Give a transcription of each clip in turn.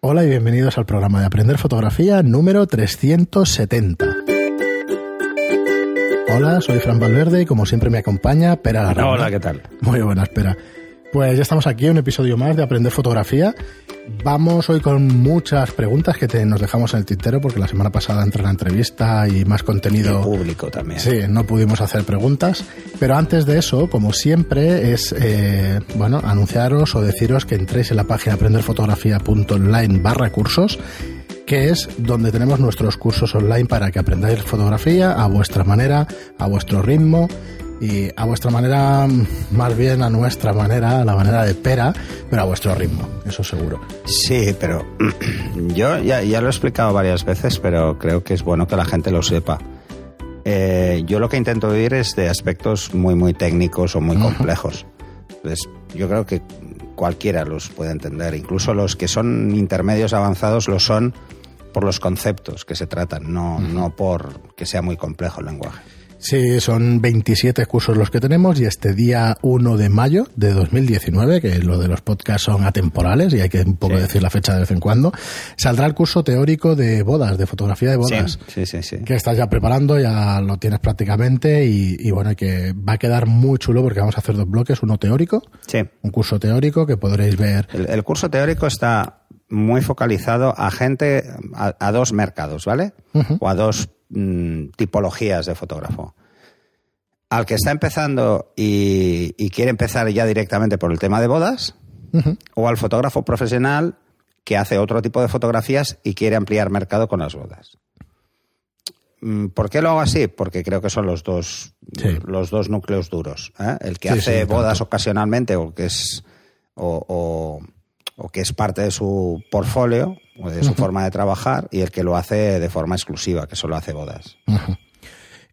Hola y bienvenidos al programa de Aprender Fotografía número 370. Hola, soy Fran Valverde y como siempre me acompaña Pera Larra. Hola, ¿qué tal? Muy buenas, Pera. Pues ya estamos aquí, un episodio más de Aprender Fotografía. Vamos hoy con muchas preguntas que te, nos dejamos en el tintero porque la semana pasada entre la entrevista y más contenido... Y público también. Sí, no pudimos hacer preguntas. Pero antes de eso, como siempre, es, eh, bueno, anunciaros o deciros que entréis en la página aprenderfotografía.online barra cursos que es donde tenemos nuestros cursos online para que aprendáis fotografía a vuestra manera, a vuestro ritmo y a vuestra manera, más bien a nuestra manera, a la manera de pera, pero a vuestro ritmo, eso seguro. Sí, pero yo ya, ya lo he explicado varias veces, pero creo que es bueno que la gente lo sepa. Eh, yo lo que intento vivir es de aspectos muy, muy técnicos o muy complejos. Entonces, yo creo que cualquiera los puede entender, incluso los que son intermedios avanzados lo son por los conceptos que se tratan, no, no por que sea muy complejo el lenguaje. Sí, son 27 cursos los que tenemos y este día 1 de mayo de 2019, que lo de los podcasts son atemporales y hay que un poco Sí. decir la fecha de vez en cuando, saldrá el curso teórico de bodas, de fotografía de bodas. Sí, sí, sí. Que estás ya preparando, ya lo tienes prácticamente y, y bueno, que va a quedar muy chulo porque vamos a hacer dos bloques, uno teórico, Sí. un curso teórico que podréis ver. El, el curso teórico está muy focalizado a gente, a, a dos mercados, ¿vale? O a dos mm, tipologías de fotógrafo. Al que está empezando y, y quiere empezar ya directamente por el tema de bodas, o al fotógrafo profesional que hace otro tipo de fotografías y quiere ampliar mercado con las bodas. Mm, ¿Por qué lo hago así? Porque creo que son los dos, Sí. los dos núcleos duros. ¿eh? El que Sí, hace sí, bodas ocasionalmente o que es o, o- o que es parte de su portfolio o de su forma de trabajar y el que lo hace de forma exclusiva, que solo hace bodas.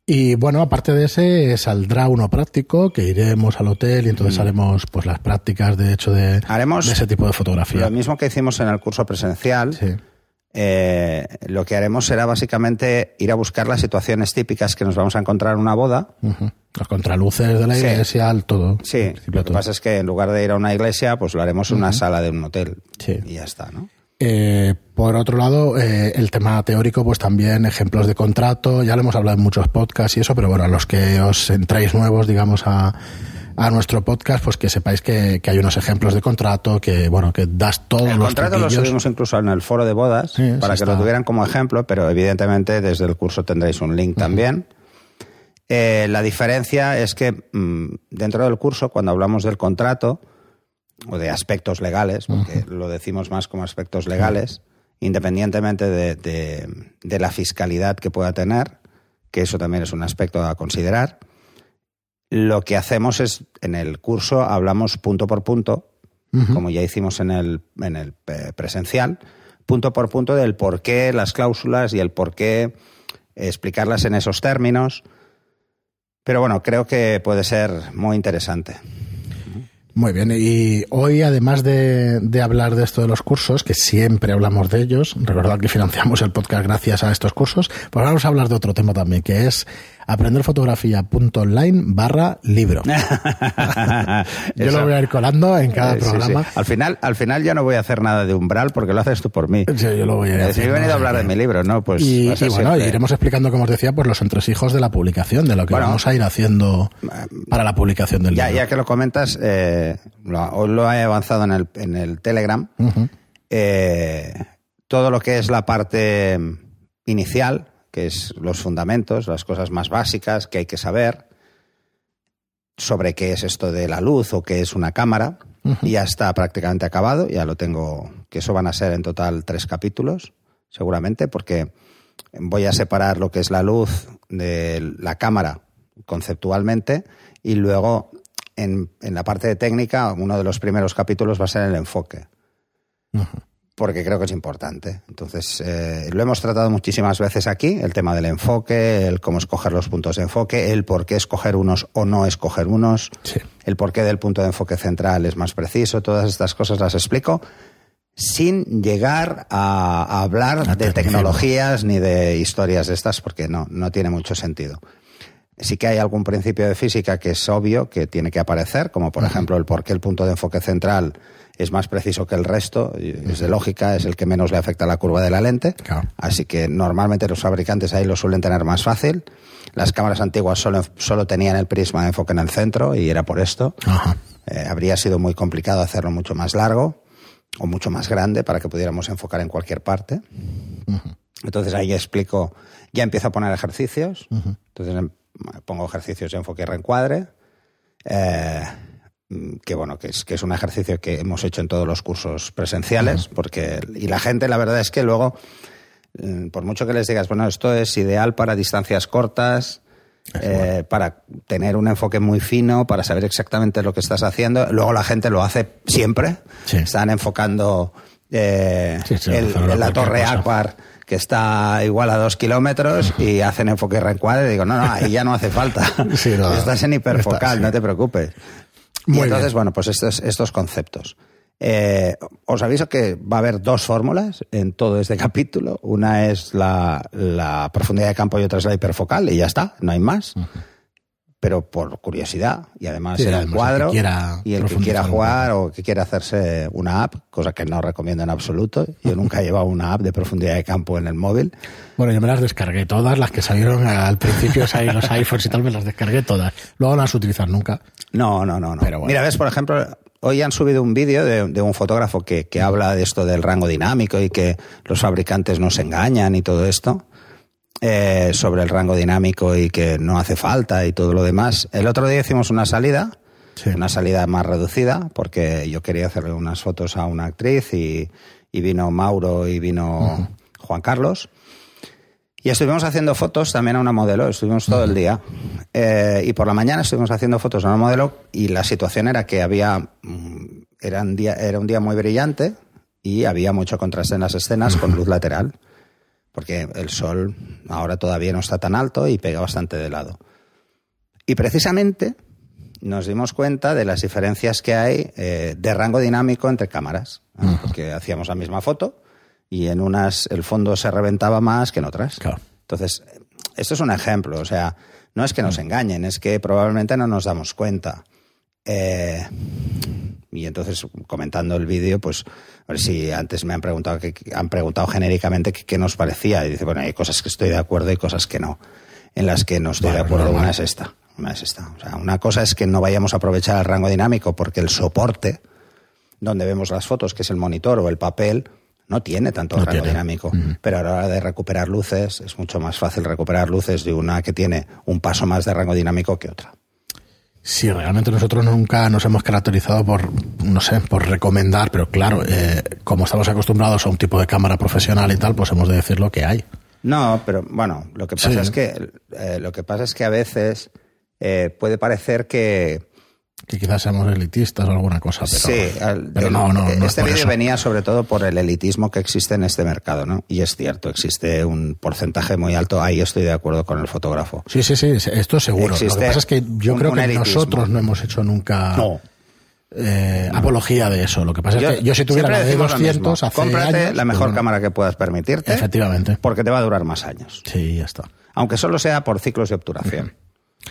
Y bueno, aparte de ese, saldrá uno práctico, que iremos al hotel y entonces haremos pues las prácticas de hecho de, Haremos de ese tipo de fotografía. Lo mismo que hicimos en el curso presencial, Sí. Eh, lo que haremos será básicamente ir a buscar las situaciones típicas que nos vamos a encontrar en una boda. Ujú. Los contraluces de la Sí. iglesia, el todo. Sí, lo que pasa es que en lugar de ir a una iglesia, pues lo haremos en una sala de un hotel. Sí. Y ya está, ¿no? Eh, por otro lado, eh, el tema teórico, pues también ejemplos de contrato, ya lo hemos hablado en muchos podcasts y eso, pero bueno, a los que os entráis nuevos, digamos, a, a nuestro podcast, pues que sepáis que, que hay unos ejemplos de contrato, que bueno, que das todos El los contrato lo subimos incluso en el foro de bodas Sí, para que está. lo tuvieran como ejemplo, pero evidentemente desde el curso tendréis un link también. Eh, la diferencia es que mm, dentro del curso, cuando hablamos del contrato o de aspectos legales, porque lo decimos más como aspectos legales, independientemente de, de- de la fiscalidad que pueda tener, que eso también es un aspecto a considerar, lo que hacemos es, en el curso hablamos punto por punto, como ya hicimos en el, en el eh, presencial, punto por punto del por qué las cláusulas y el por qué explicarlas en esos términos. Pero bueno, creo que puede ser muy interesante. Muy bien, y hoy además de, de hablar de esto de los cursos, que siempre hablamos de ellos, recordad que financiamos el podcast gracias a estos cursos, pues vamos a hablar de otro tema también, que es aprenderfotografía.online barra libro. Yo Eso- lo voy a ir colando en cada Eh, programa. sí. Al final, al final ya no voy a hacer nada de umbral porque lo haces tú por mí. Sí, yo lo voy a ir Eh, si he venido a hablar de mi libro, ¿no? Pues y, bueno, iremos explicando, como os decía, pues los entresijos de la publicación, de lo que Bueno, vamos a ir haciendo para la publicación del Ya, libro. ya que lo comentas, eh, lo, hoy lo he avanzado en el, en el Telegram. Eh, todo lo que es la parte inicial, que es los fundamentos, las cosas más básicas que hay que saber sobre qué es esto de la luz o qué es una cámara, ya está prácticamente acabado, ya lo tengo, que eso van a ser en total tres capítulos, seguramente, porque voy a separar lo que es la luz de la cámara conceptualmente y luego en, en la parte de técnica, uno de los primeros capítulos va a ser el enfoque porque creo que es importante. Entonces, eh, lo hemos tratado muchísimas veces aquí, el tema del enfoque, el cómo escoger los puntos de enfoque, el por qué escoger unos o no escoger unos, Sí. el por qué del punto de enfoque central es más preciso, todas estas cosas las explico sin llegar a, a hablar de tecnologías ni de historias de estas, porque no, no tiene mucho sentido. Sí que hay algún principio de física que es obvio que tiene que aparecer, como por ejemplo el por qué el punto de enfoque central es más preciso que el resto, es de lógica, es el que menos le afecta a la curva de la lente. Claro. Así que normalmente los fabricantes ahí lo suelen tener más fácil. Las cámaras antiguas solo, solo tenían el prisma de enfoque en el centro y era por esto. Eh, habría sido muy complicado hacerlo mucho más largo o mucho más grande para que pudiéramos enfocar en cualquier parte. Entonces ahí explico, ya empiezo a poner ejercicios. Entonces em, pongo ejercicios de enfoque y reencuadre. Eh, que bueno, que es, que es un ejercicio que hemos hecho en todos los cursos presenciales, porque, y la gente, la verdad es que luego, mm, por mucho que les digas, bueno, esto es ideal para distancias cortas, eh, para tener un enfoque muy fino, para saber exactamente lo que estás haciendo. Luego la gente lo hace siempre. Sí. Están enfocando eh, Sí, sí, el- hacerlo la torre. Aquar que está igual a dos kilómetros y hacen enfoque y reencuadre. Digo, no, no, ahí ya no hace falta. Sí, no, Estás en hiperfocal, está, sí. no te preocupes. Muy y entonces, bien. bueno, pues estos, estos conceptos. Eh, os aviso que va a haber dos fórmulas en todo este capítulo. Una es la, la profundidad de campo y otra es la hiperfocal y ya está, no hay más. Pero por curiosidad y además Sí, el cuadro quiera y el que quiera jugar o que quiera hacerse una app, cosa que no recomiendo en absoluto. Yo nunca he llevado una app de profundidad de campo en el móvil. Bueno, yo me las descargué todas, las que salieron al principio, los iPhones y tal, me las descargué todas. Luego no las utilizar nunca. No, no, no, no. Pero bueno. Mira, ves, por ejemplo, hoy han subido un vídeo de, de un fotógrafo que, que habla de esto del rango dinámico y que los fabricantes nos engañan y todo esto. Eh, sobre el rango dinámico y que no hace falta y todo lo demás. El otro día hicimos una salida, Sí. una salida más reducida, porque yo quería hacerle unas fotos a una actriz y, y vino Mauro y vino Juan Carlos. Y estuvimos haciendo fotos también a una modelo, estuvimos todo el día. Eh, y por la mañana estuvimos haciendo fotos a una modelo y la situación era que había, mm, era un día, era un día muy brillante y había mucho contraste en las escenas con luz lateral, porque el sol ahora todavía no está tan alto y pega bastante de lado. Y precisamente nos dimos cuenta de las diferencias que hay eh, de rango dinámico entre cámaras, ¿no? porque hacíamos la misma foto y en unas el fondo se reventaba más que en otras. Claro. Entonces, esto es un ejemplo, o sea, no es que nos engañen, es que probablemente no nos damos cuenta. Eh, y entonces, comentando el vídeo, pues, a ver si antes me han preguntado, que, han preguntado genéricamente qué, nos parecía. Y dice, bueno, hay cosas que estoy de acuerdo y cosas que no. En las que no estoy Bueno, de acuerdo, normal. una es esta. Una es esta. O sea, una cosa es que no vayamos a aprovechar el rango dinámico porque el soporte donde vemos las fotos, que es el monitor o el papel, no tiene tanto No rango tiene. dinámico. Pero a la hora de recuperar luces, es mucho más fácil recuperar luces de una que tiene un paso más de rango dinámico que otra. Sí, realmente nosotros nunca nos hemos caracterizado por, no sé, por recomendar, pero claro, eh, como estamos acostumbrados a un tipo de cámara profesional y tal, pues hemos de decir lo que hay. No, pero bueno, lo que pasa Sí. es que eh, lo que pasa es que a veces eh, puede parecer que Que quizás seamos elitistas o alguna cosa, pero, sí, pero no, no, no es este vídeo venía sobre todo por el elitismo que existe en este mercado, ¿no? Y es cierto, existe un porcentaje muy alto. Ahí estoy de acuerdo con el fotógrafo. Sí, sí, sí, esto seguro. Lo que pasa es que yo un- creo que nosotros no hemos hecho nunca No. eh, apología de eso. Lo que pasa es que yo si tuviera la de decimos lo 200 mismo. hace Cómprate años, la mejor pues bueno, cámara que puedas permitirte. Efectivamente. Porque te va a durar más años. Sí, ya está. Aunque solo sea por ciclos de obturación.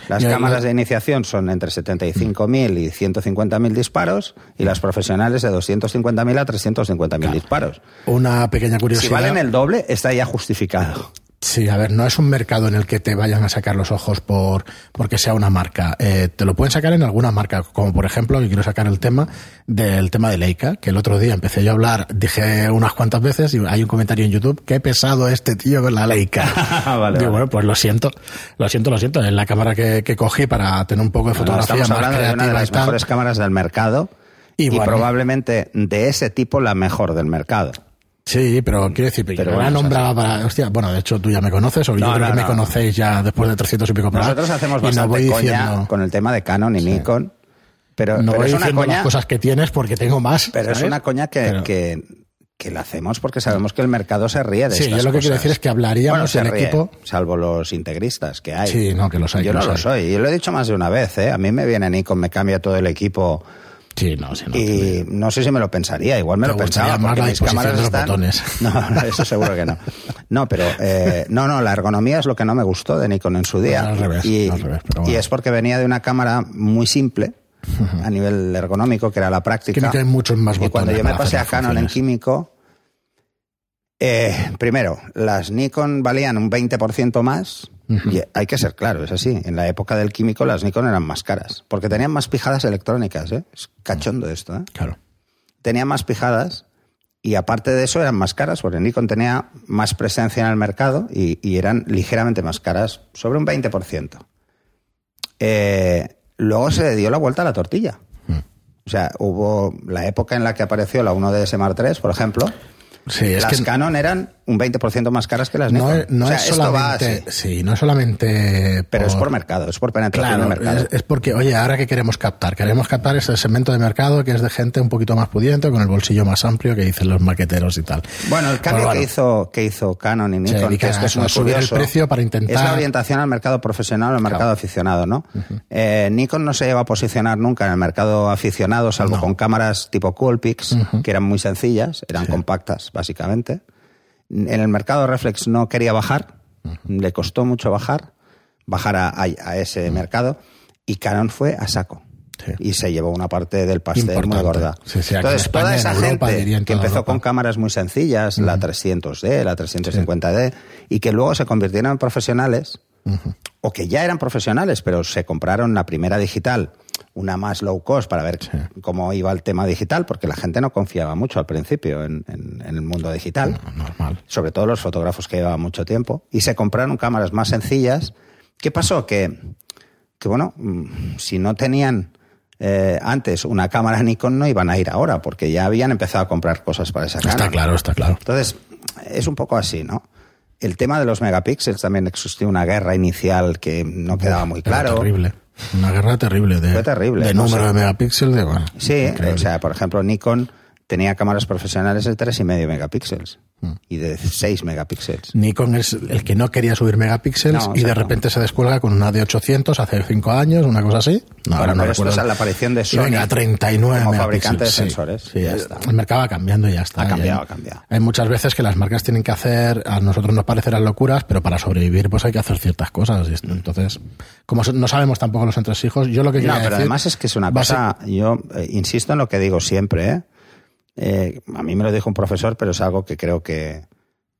Las cámaras de iniciación son entre 75.000 y 150.000 disparos y las profesionales de 250.000 a 350.000 disparos. Una pequeña Si curiosidad. valen el doble, está ya justificado. Sí, a ver, no es un mercado en el que te vayan a sacar los ojos por porque sea una marca. Eh, te lo pueden sacar en alguna marca, como por ejemplo, que quiero sacar el tema del tema de Leica, que el otro día empecé yo a hablar, dije unas cuantas veces y hay un comentario en YouTube, qué pesado este tío con la Leica. Vale, Digo, vale. bueno, pues lo siento, lo siento, lo siento. Es la cámara que, que cogí para tener un poco de fotografía Estamos más hablando de una de las mejores cámaras del mercado Y y, bueno. probablemente de ese tipo la mejor del mercado. Sí, pero quiero decir, Pero pero bueno, es nombraba para. Hostia, bueno, de hecho tú ya me conoces, o yo No, creo no, que me no. conocéis ya después de 300 y pico programas. Nosotros hacemos bastante voy coña diciendo, con el tema de Canon y Nikon, pero, no pero voy es una diciendo coña las cosas que tienes porque tengo más. Pero es ¿sabes? una coña que, Pero- que, que la hacemos porque sabemos que el mercado se ríe de Sí, estas yo lo que quiero cosas. decir es que hablaríamos Bueno, ríe, equipo- Salvo los integristas que hay. Sí, no, que los hay, Yo no los soy. Y lo he dicho más de una vez. ¿eh? A mí me viene Nikon, me cambia todo el equipo Sí, no, sí, no. Y no sé si me lo pensaría, igual me lo pensaba. más porque la mis cámaras de los están- botones. No, no, eso seguro que no. No, pero eh, no, no, la ergonomía es lo que no me gustó de Nikon en su día. Al revés, y, al revés, pero y bueno. es porque venía de una cámara muy simple a nivel ergonómico, que era la práctica. Que muchos más y cuando botones yo me pasé a Canon en químico, eh, primero, las Nikon valían un 20% más. Y hay que ser claro, es así. En la época del químico las Nikon eran más caras, porque tenían más pijadas electrónicas. ¿eh? Es cachondo esto. ¿eh? Claro. Tenían más pijadas y aparte de eso eran más caras, porque Nikon tenía más presencia en el mercado y, y eran ligeramente más caras, sobre un 20%. Eh, luego se dio la vuelta a la tortilla. Mm. O sea, hubo la época en la que apareció la 1DS Mark III, por ejemplo. Sí, es las que Canon eran un 20% más caras que las no, Nikon. es- no o sea, es solamente. Sí, no es solamente. Pero es por mercado, es por penetración Claro, de mercado. es, es porque, oye, ahora que queremos captar, queremos captar ese segmento de mercado que es de gente un poquito más pudiente, con el bolsillo más amplio que dicen los maqueteros y tal. Bueno, el cambio bueno, que hizo que hizo Canon y Nikon, dedican que esto a es muy a subir el precio para intentar- es la orientación al mercado profesional, al mercado aficionado, ¿no? Eh, Nikon no se lleva a posicionar nunca en el mercado aficionado, salvo No. con cámaras tipo Coolpix, que eran muy sencillas, eran compactas, básicamente. En el mercado reflex no quería bajar, le costó mucho bajar, bajar a, a- a ese mercado, y Canon fue a saco. Sí. Y se llevó una parte del pastel muy gorda. Sí, sí, aquí en Entonces, España, toda esa Europa, gente que empezó Europa. con cámaras muy sencillas, la 300D, la 350D, y que luego se convirtieron en profesionales, o que ya eran profesionales, pero se compraron la primera digital, una más low cost para ver cómo iba el tema digital, porque la gente no confiaba mucho al principio en, en- en el mundo digital, Normal. sobre todo los fotógrafos que llevaban mucho tiempo, y se compraron cámaras más sencillas. ¿Qué pasó? Que, que bueno, mm, si no tenían eh, antes una cámara Nikon, no iban a ir ahora, porque ya habían empezado a comprar cosas para esa cámara. Está claro, está claro. Entonces, es un poco así, ¿no? El tema de los megapíxeles también existió una guerra inicial que no quedaba muy claro. terrible. Una guerra terrible de, Fue terrible, de no número sé. de megapíxeles. De, bueno, Sí, increíble. o sea, por ejemplo, Nikon tenía cámaras profesionales de 3,5 megapíxeles. Y de 6 megapíxeles. Nikon es el que no quería subir megapíxeles No, y de repente se descuelga con una de 800 hace 5 años, una cosa así. No, ahora no pero esto recuerdo. es la aparición de Y Sony venga, 39 como megapíxeles. fabricante de Sí, sensores. sí, Ya el- está. el mercado va cambiando y ya está. Ha cambiado, Y ha cambiado. Hay muchas veces que las marcas tienen que hacer, a nosotros nos parecerán locuras, pero para sobrevivir pues hay que hacer ciertas cosas. Y esto- Entonces, como no sabemos tampoco los entresijos, yo lo que No, quería pero decir- además es que es una cosa, yo eh, insisto en lo que digo siempre, ¿eh? Eh, a mí me lo dijo un profesor, pero es algo que creo que,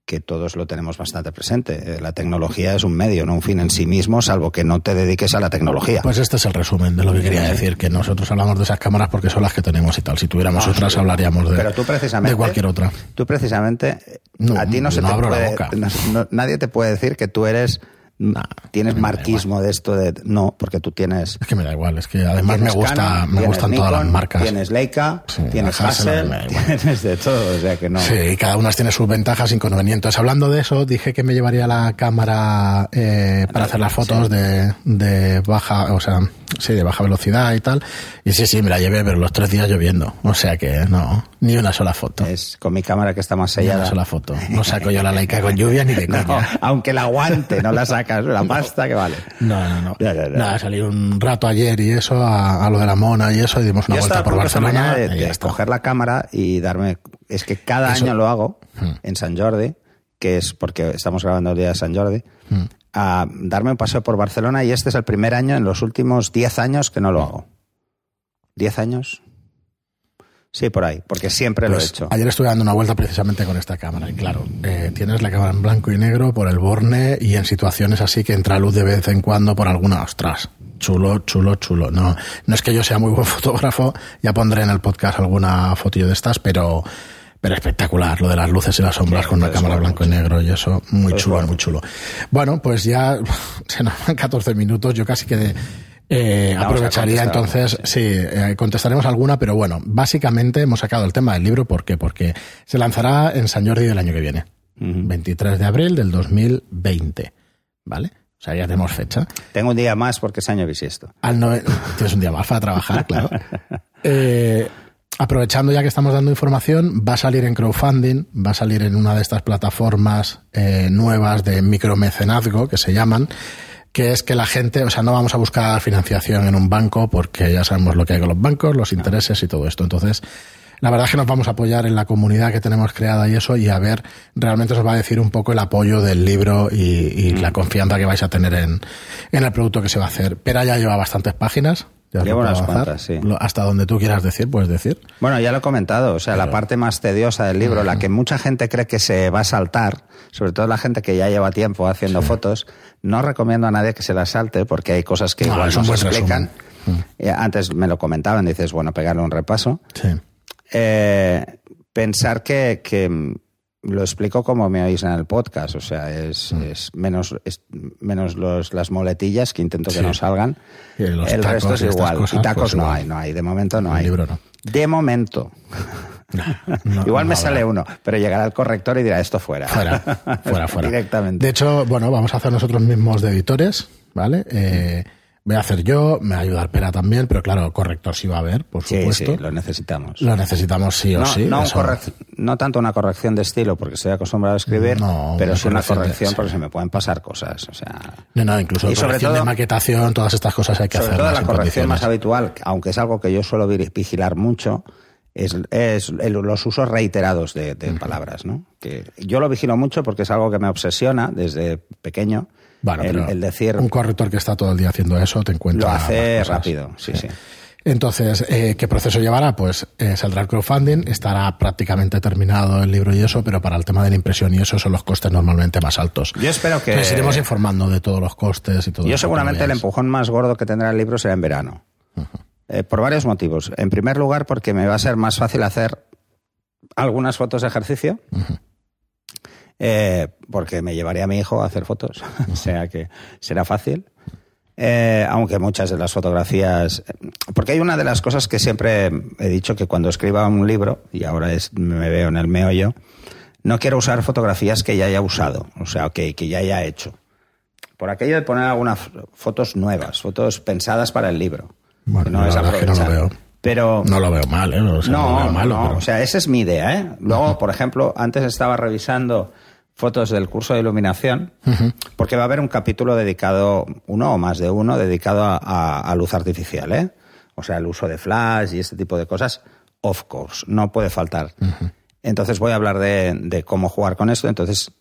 que todos lo tenemos bastante presente. Eh, la tecnología es un medio, no un fin en sí mismo, salvo que no te dediques a la tecnología. Pues este es el resumen de lo que quería decir, que nosotros hablamos de esas cámaras porque son las que tenemos y tal. Si tuviéramos No, otras sí. hablaríamos de, Pero tú precisamente. de cualquier otra. Tú precisamente. eh, No, a ti no se no te abro la puede. nadie te puede decir que tú eres. Tienes marquismo de esto de. No, porque tú tienes. Es que me da igual, es que además me gusta, Canon, me gustan todas las marcas. Tienes Leica, Sí, tienes Hassel, tienes de todo, o sea que no. Sí, y cada una tiene sus ventajas e inconvenientes. Hablando de eso, dije que me llevaría la cámara eh, para hacer las fotos de, de baja, o sea, sí, de baja velocidad y tal. Y sí, sí, me la llevé, pero los tres días lloviendo. O sea que no, ni una sola foto. Es con mi cámara que está más Ni una sellada. sola foto. No saco yo la Leica con lluvia ni de No, coña. aunque la aguante, no la sacas, la pasta que vale. No, no, no. Ya, ya, ya. Nada, salí un rato ayer y eso, a, a lo de la mona y eso, y dimos una Yo vuelta por Barcelona. de, de está. coger la cámara y darme. Es que cada Eso- año lo hago Hmm. en San Jordi, que es porque estamos grabando el día de San Jordi, Hmm. a darme un paseo por Barcelona y este es el primer año en los últimos 10 años que no lo hago. ¿10 años? Sí, por ahí, porque siempre lo he Pues, hecho. Ayer estuve dando una vuelta precisamente con esta cámara. Y claro, eh, tienes la cámara en blanco y negro por el borne y en situaciones así que entra luz de vez en cuando por alguna. Ostras, chulo, chulo, chulo. No, no es que yo sea muy buen fotógrafo, ya pondré en el podcast alguna fotillo de estas, pero, pero espectacular. Lo de las luces y las sombras Sí, con una cámara blanco y negro y eso, muy chulo, muy chulo. Bueno, pues ya se nos van 14 minutos. Yo casi que eh, aprovecharía entonces Sí, eh, contestaremos alguna, pero bueno, básicamente hemos sacado el tema del libro. ¿Por qué? Porque se lanzará en San Jordi del año que viene, 23 de abril del 2020. ¿Vale? O sea, ya tenemos fecha. Tengo un día más porque es año bisiesto. Al nove- Tienes un día más para trabajar, claro. Eh, aprovechando ya que estamos dando información, va a salir en crowdfunding, va a salir en una de estas plataformas eh, nuevas de micromecenazgo que se llaman. Que es que la gente, o sea, no vamos a buscar financiación en un banco porque ya sabemos lo que hay con los bancos, los intereses y todo esto. Entonces, la verdad es que nos vamos a apoyar en la comunidad que tenemos creada y eso, y a ver, realmente os va a decir un poco el apoyo del libro y, la confianza que vais a tener en, en el producto que se va a hacer. Pero ya lleva bastantes páginas, Llevo unas cuantas, sí. Hasta donde tú quieras decir, puedes decir. Bueno, ya lo he comentado. O sea, la parte más tediosa del libro, la que mucha gente cree que se va a saltar, sobre todo la gente que ya lleva tiempo haciendo fotos, no recomiendo a nadie que se la salte porque hay cosas que igual no se explican. Mm. Eh, antes me lo comentaban, dices, bueno, pegarle un repaso. Sí. Eh, pensar que, que lo explico como me oís en el podcast, o sea, es, mm. es menos, menos los, las moletillas que intento que no salgan. el resto es igual. y tacos pues no hay, no hay. De momento no hay. Libro no. De momento. Igual me sale uno, pero llegará el corrector y dirá esto fuera. Fuera, fuera, fuera. Directamente. De hecho, bueno, vamos a hacer nosotros mismos de editores, ¿vale? Eh, voy a hacer yo, me va a ayudar Pera también, pero claro, corrector sí va a haber, por supuesto. Sí, lo necesitamos. Lo necesitamos sí o sí. No, no, tanto una corrección de estilo, porque estoy acostumbrado a escribir, pero sí una corrección porque se me pueden pasar cosas. O sea, no, no, incluso y sobre todo, de maquetación, todas estas cosas hay que hacer. Sobre todo la corrección más habitual, aunque es algo que yo suelo vigilar mucho, es, es los usos reiterados de, palabras, ¿no? Que yo lo vigilo mucho porque es algo que me obsesiona desde pequeño bueno, el, decir. Un corrector que está todo el día haciendo eso te encuentra. Lo hace rápido, sí, sí. Entonces, eh, ¿qué proceso llevará? Pues eh, saldrá el crowdfunding, estará prácticamente terminado el libro y eso, pero para el tema de la impresión y eso son los costes normalmente más altos. Yo espero que. Entonces iremos informando de todos los costes y todo Yo seguramente el empujón más gordo que tendrá el libro será en verano. Eh, por varios motivos. En primer lugar, porque me va a ser más fácil hacer algunas fotos de ejercicio. Eh, porque me llevaría a mi hijo a hacer fotos, o sea que será fácil. Eh, aunque muchas de las fotografías, porque hay una de las cosas que siempre he dicho que cuando escriba un libro, y ahora es, me veo en el meollo, no quiero usar fotografías que ya haya usado, o sea, que, que ya haya hecho. Por aquello de poner algunas fotos nuevas, fotos pensadas para el libro. Bueno, no es aprovechar. no lo veo. Pero, no lo veo mal, ¿eh? O sea, no, no, o sea, esa es mi idea, ¿eh? Luego, por ejemplo, antes estaba revisando fotos del curso de iluminación, porque va a haber un capítulo dedicado, uno o más de uno, dedicado a, luz artificial, ¿eh? O sea, el uso de flash y este tipo de cosas, of course, no puede faltar. Entonces voy a hablar de, cómo jugar con esto. Entonces,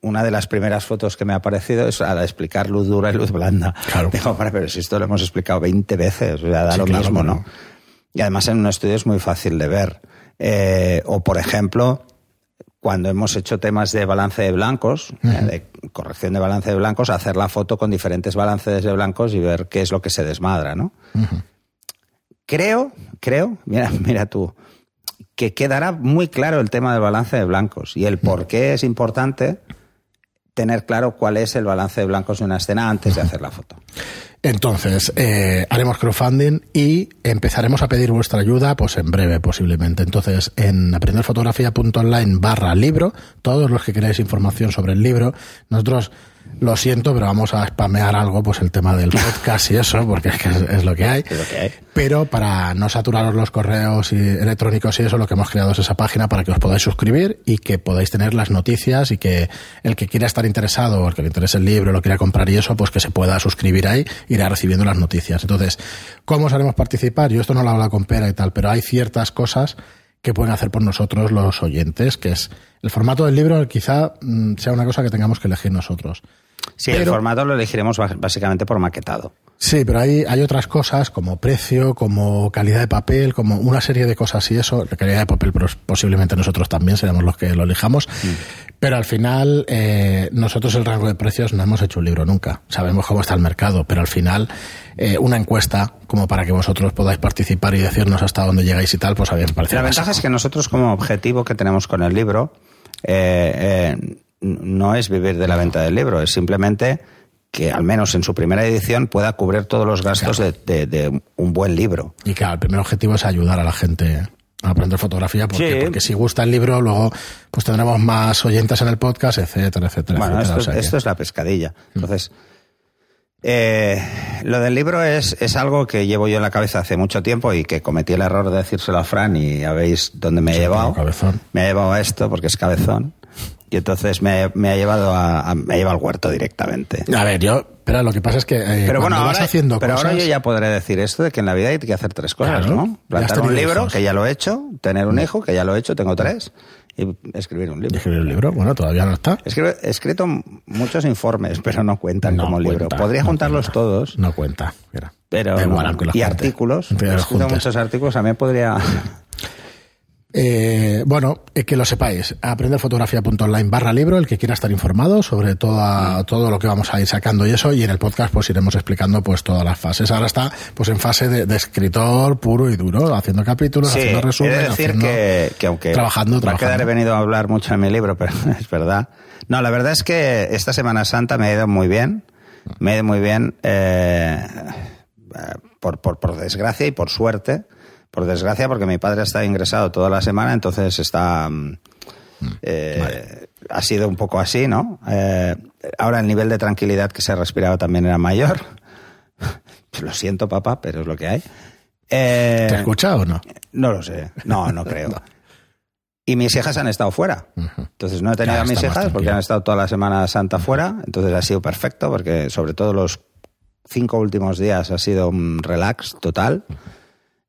una de las primeras fotos que me ha aparecido es al explicar luz dura y luz blanda. Claro. Digo, pero si esto lo hemos explicado 20 veces, o sea, da lo mismo, ¿no? Y además en un estudio es muy fácil de ver. Eh, o, por ejemplo, cuando hemos hecho temas de balance de blancos, eh, de corrección de balance de blancos, hacer la foto con diferentes balances de blancos y ver qué es lo que se desmadra, ¿no? Creo, creo, mira, mira tú, que quedará muy claro el tema del balance de blancos y el por qué es importante tener claro cuál es el balance de blancos de una escena antes de hacer la foto. Entonces, eh, haremos crowdfunding y empezaremos a pedir vuestra ayuda pues en breve posiblemente. Entonces, en aprenderfotografía.online barra libro, todos los que queráis información sobre el libro, nosotros lo siento, pero vamos a spamear algo, pues el tema del podcast y eso, porque es, que es, lo que hay. Pero para no saturaros los correos y electrónicos y eso, lo que hemos creado es esa página para que os podáis suscribir y que podáis tener las noticias y que el que quiera estar interesado o el que le interese el libro, lo quiera comprar y eso, pues que se pueda suscribir ahí, irá recibiendo las noticias. Entonces, ¿cómo os haremos participar? Yo esto no lo hablo con pera y tal, pero hay ciertas cosas que pueden hacer por nosotros los oyentes, que es el formato del libro quizá mm, sea una cosa que tengamos que elegir nosotros. Sí, el formato lo elegiremos básicamente por maquetado. Sí, pero hay, hay otras cosas como precio, como calidad de papel, como una serie de cosas y eso. La calidad de papel posiblemente nosotros también seremos los que lo elijamos. Mm. Pero al final, eh, nosotros el rango de precios no hemos hecho un libro nunca. Sabemos cómo está el mercado, pero al final, eh, una encuesta, como para que vosotros podáis participar y decirnos hasta dónde llegáis y tal, pues a mí me parece. La ventaja es que nosotros, como objetivo que tenemos con el libro, eh, eh no es vivir de la venta del libro, es simplemente que al menos en su primera edición pueda cubrir todos los gastos de, un buen libro. Y claro, el primer objetivo es ayudar a la gente a aprender fotografía, porque, porque si gusta el libro, luego pues tendremos más oyentes en el podcast, etcétera, etcétera. Bueno, esto, es la pescadilla. Mm. Entonces, eh, lo del libro es, es algo que llevo yo en la cabeza hace mucho tiempo y que cometí el error de decírselo a Fran y ya veis dónde me he llevado. Me ha llevado a esto porque es cabezón. Y entonces me, me ha llevado a, a- me ha llevado al huerto directamente. A ver, yo, pero lo que pasa es que eh, Pero bueno, cuando vas ahora, haciendo pero cosas, ahora yo ya podré decir esto de que en la vida hay que hacer tres cosas, Claro, ¿no? Plantar un libro, hijos. que ya lo he hecho, tener un hijo, que ya lo he hecho, tengo tres, y escribir un y libro. escribir un libro, bueno, todavía no está. Escribe- He escrito muchos informes, pero no cuentan No como libro. cuenta, Podría no juntarlos cuenta. todos, No cuenta. mira. pero igual, no. los y artículos. He escrito juntes. muchos artículos, también podría... Eh, bueno, eh, que lo sepáis. Aprenderfotografía.online barra libro, el que quiera estar informado sobre toda, todo lo que vamos a ir sacando y eso, y en el podcast pues iremos explicando pues todas las fases. Ahora está pues en fase de, de escritor puro y duro, haciendo capítulos, Sí, haciendo resúmenes, de decir haciendo- que, que aunque trabajando, va a trabajando. quedar he venido a hablar mucho en mi libro, pero es verdad. No, la verdad es que esta Semana Santa me ha ido muy bien. Me ha ido muy bien eh, eh, por, por, por desgracia y por suerte. Por desgracia, porque mi padre está ingresado toda la semana, entonces está... mm, eh, Ha sido un poco así, ¿no? Eh, ahora el nivel de tranquilidad que se respiraba también era mayor. Lo siento, papá, pero es lo que hay. Eh, ¿Te escucha o no? no lo sé. No, no creo. Y mis hijas han estado fuera. Entonces no he tenido a mis hijas porque tranquilo. han estado toda la Semana Santa fuera. Entonces ha sido perfecto porque sobre todo los cinco últimos días ha sido un relax total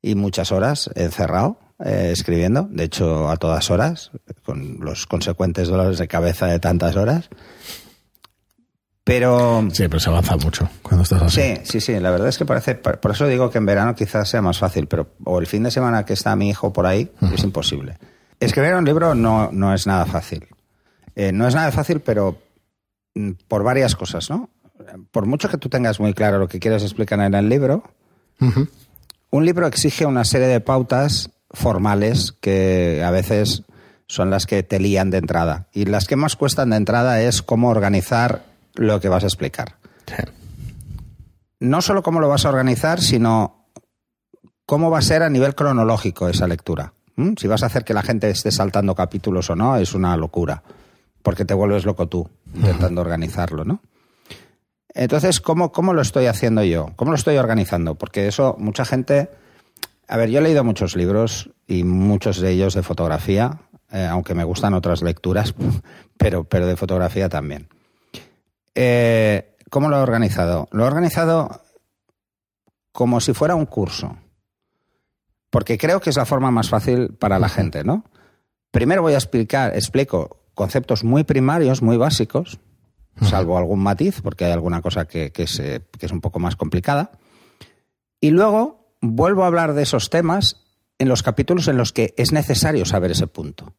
y muchas horas encerrado eh, escribiendo. De hecho, a todas horas, con los consecuentes dolores de cabeza de tantas horas. Pero Sí, pero se avanza mucho cuando estás así. Sí, sí, sí, la verdad es que parece, por eso digo que en verano quizás sea más fácil, pero o el fin de semana que está mi hijo por ahí es imposible. Escribir un libro no, no es nada fácil. Eh, no es nada fácil, pero mm, por varias cosas, ¿no? Por mucho que tú tengas muy claro lo que quieres explicar en el libro, Ujú. Un libro exige una serie de pautas formales que a veces son las que te lían de entrada. Y las que más cuestan de entrada es cómo organizar lo que vas a explicar Sí. no solo cómo lo vas a organizar, sino cómo va a ser a nivel cronológico esa lectura. ¿Mm? Si vas a hacer que la gente esté saltando capítulos o no, es una locura, porque te vuelves loco tú intentando organizarlo, ¿no? Entonces, ¿cómo, ¿cómo lo estoy haciendo yo? ¿Cómo lo estoy organizando? Porque eso, mucha gente... A ver, yo he leído muchos libros y muchos de ellos de fotografía, eh, aunque me gustan otras lecturas, pero, pero de fotografía también. Eh, ¿Cómo lo he organizado? Lo he organizado como si fuera un curso. Porque creo que es la forma más fácil para la gente, ¿no? Primero voy a explicar, explico conceptos muy primarios, muy básicos, salvo algún matiz, porque hay alguna cosa que, que es, eh, que es un poco más complicada. Y luego vuelvo a hablar de esos temas en los capítulos en los que es necesario saber ese punto.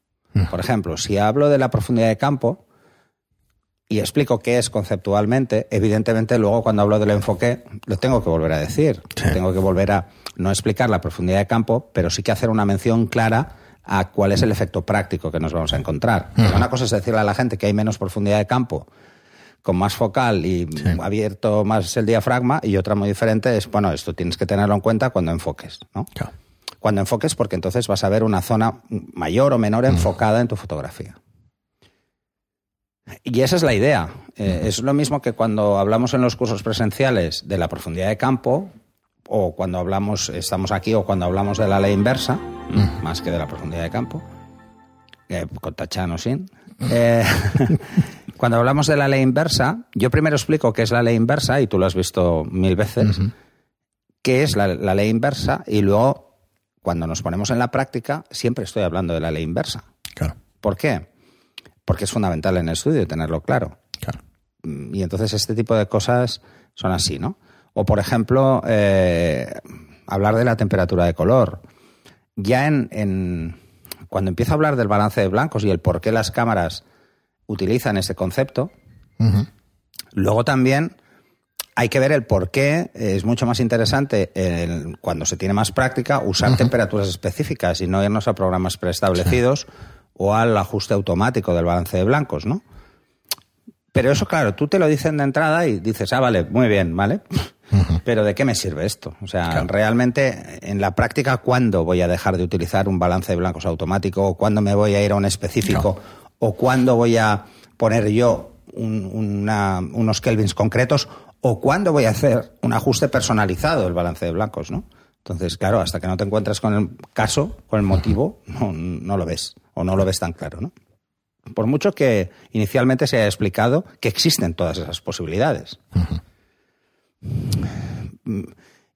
Por ejemplo, si hablo de la profundidad de campo, y explico qué es conceptualmente, evidentemente luego cuando hablo del enfoque lo tengo que volver a decir. Sí. Tengo que volver a no explicar la profundidad de campo, pero sí que hacer una mención clara a cuál es el efecto práctico que nos vamos a encontrar. Una cosa es decirle a la gente que hay menos profundidad de campo con más focal y Sí. abierto más el diafragma y otra muy diferente es, bueno, esto tienes que tenerlo en cuenta cuando enfoques, ¿no? Claro. Cuando enfoques porque entonces vas a ver una zona mayor o menor enfocada en tu fotografía. Y esa es la idea. Eh, es lo mismo que cuando hablamos en los cursos presenciales de la profundidad de campo, o cuando hablamos, estamos aquí, o cuando hablamos de la ley inversa, más que de la profundidad de campo, eh, con tachano sin. Eh, cuando hablamos de la ley inversa, yo primero explico qué es la ley inversa, y tú lo has visto mil veces, qué es la, la ley inversa, y luego, cuando nos ponemos en la práctica, siempre estoy hablando de la ley inversa. Claro. ¿Por qué? Porque es fundamental en el estudio tenerlo claro. Claro. Mm, Y entonces este tipo de cosas son así, ¿no? O, por ejemplo, eh, hablar de la temperatura de color. Ya en, en- cuando empiezo a hablar del balance de blancos y el por qué las cámaras utilizan ese concepto, luego también hay que ver el por qué es mucho más interesante el- cuando se tiene más práctica usar temperaturas específicas y no irnos a programas preestablecidos o al ajuste automático del balance de blancos, ¿no? Pero eso, claro, tú te lo dicen de entrada y dices, ah, vale, muy bien, ¿vale? Pero ¿de qué me sirve esto? O sea, Claro. realmente, en la práctica, ¿cuándo voy a dejar de utilizar un balance de blancos automático? ¿O cuándo me voy a ir a un específico? ¿O cuándo voy a poner yo un- una- unos kelvins concretos? ¿O cuándo voy a hacer un ajuste personalizado del balance de blancos, no? Entonces, claro, hasta que no te encuentres con el caso, con el motivo, no, no lo ves. O no lo ves tan claro, ¿no? Por mucho que inicialmente se haya explicado que existen todas esas posibilidades.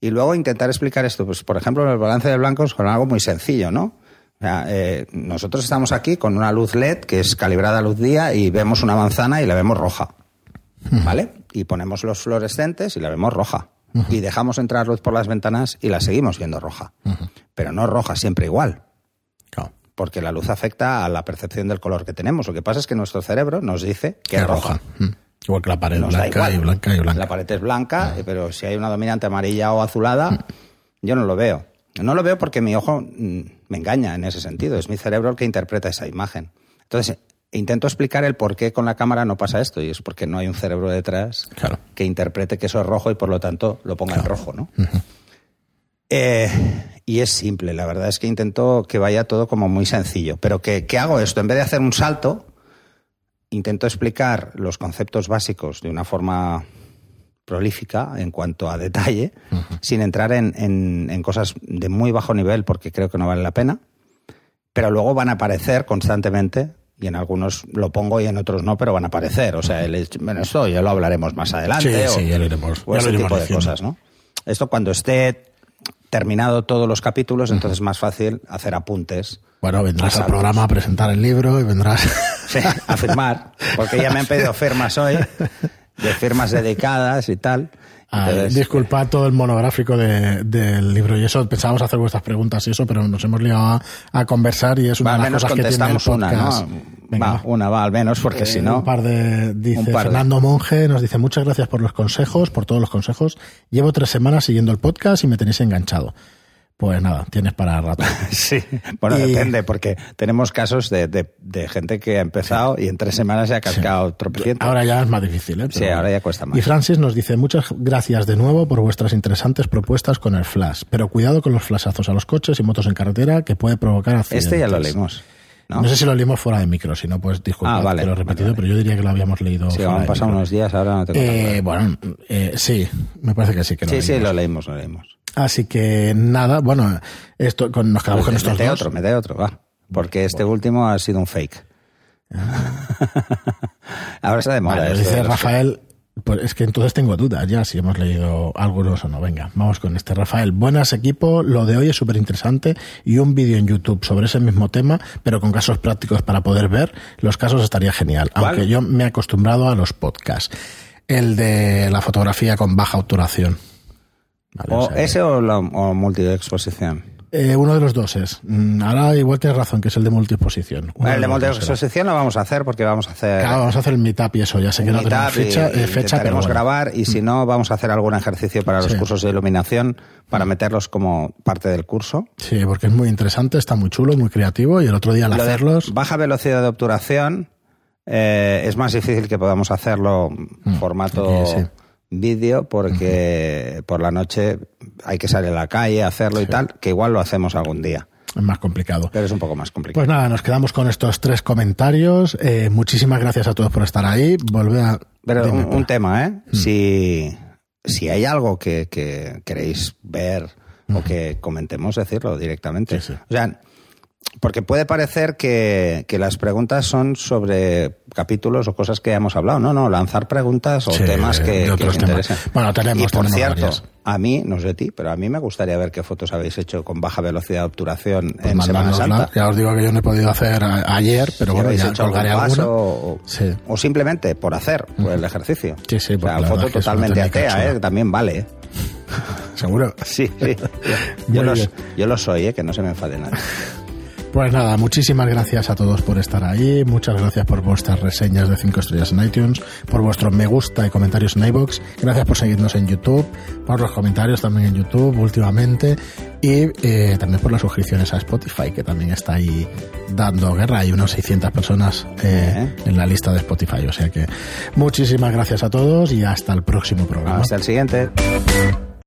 Y luego intentar explicar esto, pues por ejemplo, el balance de blancos con algo muy sencillo, ¿no? Eh, nosotros estamos aquí con una luz LED que es calibrada a luz día y vemos una manzana y la vemos roja. ¿Vale? Y ponemos los fluorescentes y la vemos roja. Y dejamos entrar luz por las ventanas y la seguimos viendo roja. Pero no roja siempre igual. Porque la luz afecta a la percepción del color que tenemos. Lo que pasa es que nuestro cerebro nos dice que es roja. Igual que la pared blanca y blanca y blanca. La pared es blanca, pero si hay una dominante amarilla o azulada, yo no lo veo. No lo veo porque mi ojo mm, me engaña en ese sentido. Es mi cerebro el que interpreta esa imagen. Entonces, intento explicar el por qué con la cámara no pasa esto y es porque no hay un cerebro detrás que interprete que eso es rojo y por lo tanto lo ponga en rojo, ¿no? Eh, y es simple, la verdad es que intento que vaya todo como muy sencillo. Pero ¿qué, ¿qué hago esto? En vez de hacer un salto, intento explicar los conceptos básicos de una forma prolífica en cuanto a detalle, sin entrar en, en, cosas de muy bajo nivel porque creo que no vale la pena, pero luego van a aparecer constantemente y en algunos lo pongo y en otros no, pero van a aparecer. O sea, el, bueno, esto ya lo hablaremos más adelante. Sí, sí, ya lo iremos. O ese tipo de cosas, ¿no? Esto cuando esté terminado todos los capítulos, entonces es más fácil hacer apuntes. Bueno, vendrás al programa a presentar el libro y vendrás a firmar, porque ya me han pedido firmas hoy de firmas dedicadas y tal. Ah, disculpad todo el monográfico del libro y eso, pensábamos hacer vuestras preguntas y eso, pero nos hemos liado a, conversar y es una de las cosas que tiene el podcast. Una, Va, una va al menos, porque si no... Un par de... Dice Fernando Monge, nos dice muchas gracias por los consejos, por todos los consejos. Llevo tres semanas siguiendo el podcast y me tenéis enganchado. Pues nada, tienes para rato. sí, bueno, depende, porque tenemos casos de, de, gente que ha empezado y en tres semanas se ha cascado sí. Ahora ya es más difícil, ¿eh? sí, ahora ya cuesta más. Y Francis nos dice, muchas gracias de nuevo por vuestras interesantes propuestas con el flash, pero cuidado con los flashazos a los coches y motos en carretera que puede provocar accidentes. Este ya lo leímos. ¿No? sé si lo leímos fuera de micro, si no, pues disculpa ah, vale, que lo he repetido, pero yo diría que lo habíamos leído. Sí, han pasado unos días, ahora no tengo eh, Bueno, eh, sí, me parece que sí que lo Sí, sí, lo leímos, lo leímos. Así que nada, bueno, esto con, nos quedamos con estos mete otro, mete otro, va. Porque este último ha sido un fake. Ahora está de moda. dice Rafael, pues es que entonces tengo dudas ya si hemos leído algunos o no. Venga, vamos con este. Rafael, buenas equipo, lo de hoy es súper interesante y un vídeo en YouTube sobre ese mismo tema, pero con casos prácticos para poder ver los casos estaría genial. Aunque yo me he acostumbrado a los podcasts. El de la fotografía con baja obturación o, ese o, la, o multiexposición. Eh, uno de los dos es. Mm, ahora igual tienes razón, que es el de multiexposición. el de, multiexposición lo vamos a hacer porque vamos a hacer... Claro, vamos a hacer el meetup y eso, ya sé que no tenemos fecha, y, eh, fecha pero grabar y si mm. no, vamos a hacer algún ejercicio para los cursos de iluminación para mm. meterlos como parte del curso. Sí, porque es muy interesante, está muy chulo, muy creativo y el otro día al hacerlos... Baja velocidad de obturación eh, es más difícil que podamos hacerlo en formato vídeo porque por la noche hay que salir a la calle, hacerlo y tal, que igual lo hacemos algún día. Es más complicado. Pero es un poco más complicado. Pues nada, nos quedamos con estos tres comentarios. Eh, muchísimas gracias a todos por estar ahí. Volver a... Pero un, tema, ¿eh? Mm. Si, si hay algo que, que queréis ver o que comentemos, decirlo directamente. O sea, porque puede parecer que, que, las preguntas son sobre capítulos o cosas que hemos hablado. No, no, lanzar preguntas o temas que, que nos interesen. Bueno, tenemos, y por cierto, a mí, no sé de ti, pero a mí me gustaría ver qué fotos habéis hecho con baja velocidad de obturación pues en Semana Santa. Ya os digo que yo no he podido hacer ayer, pero bueno, ya colgaré alguna. O, o, simplemente por hacer por el ejercicio. Sí, sí, o sea, foto totalmente atea, ¿eh? también vale. ¿eh? ¿Seguro? Sí, sí. Yo, lo, yo lo soy, ¿eh? que no se me enfade nada. Pues nada, muchísimas gracias a todos por estar ahí, muchas gracias por vuestras reseñas de 5 estrellas en iTunes, por vuestros me gusta y comentarios en iBox, gracias por seguirnos en YouTube, por los comentarios también en YouTube últimamente y eh, también por las suscripciones a Spotify, que también está ahí dando guerra. Hay unas 600 personas eh, en la lista de Spotify, o sea que muchísimas gracias a todos y hasta el próximo programa. Hasta el siguiente.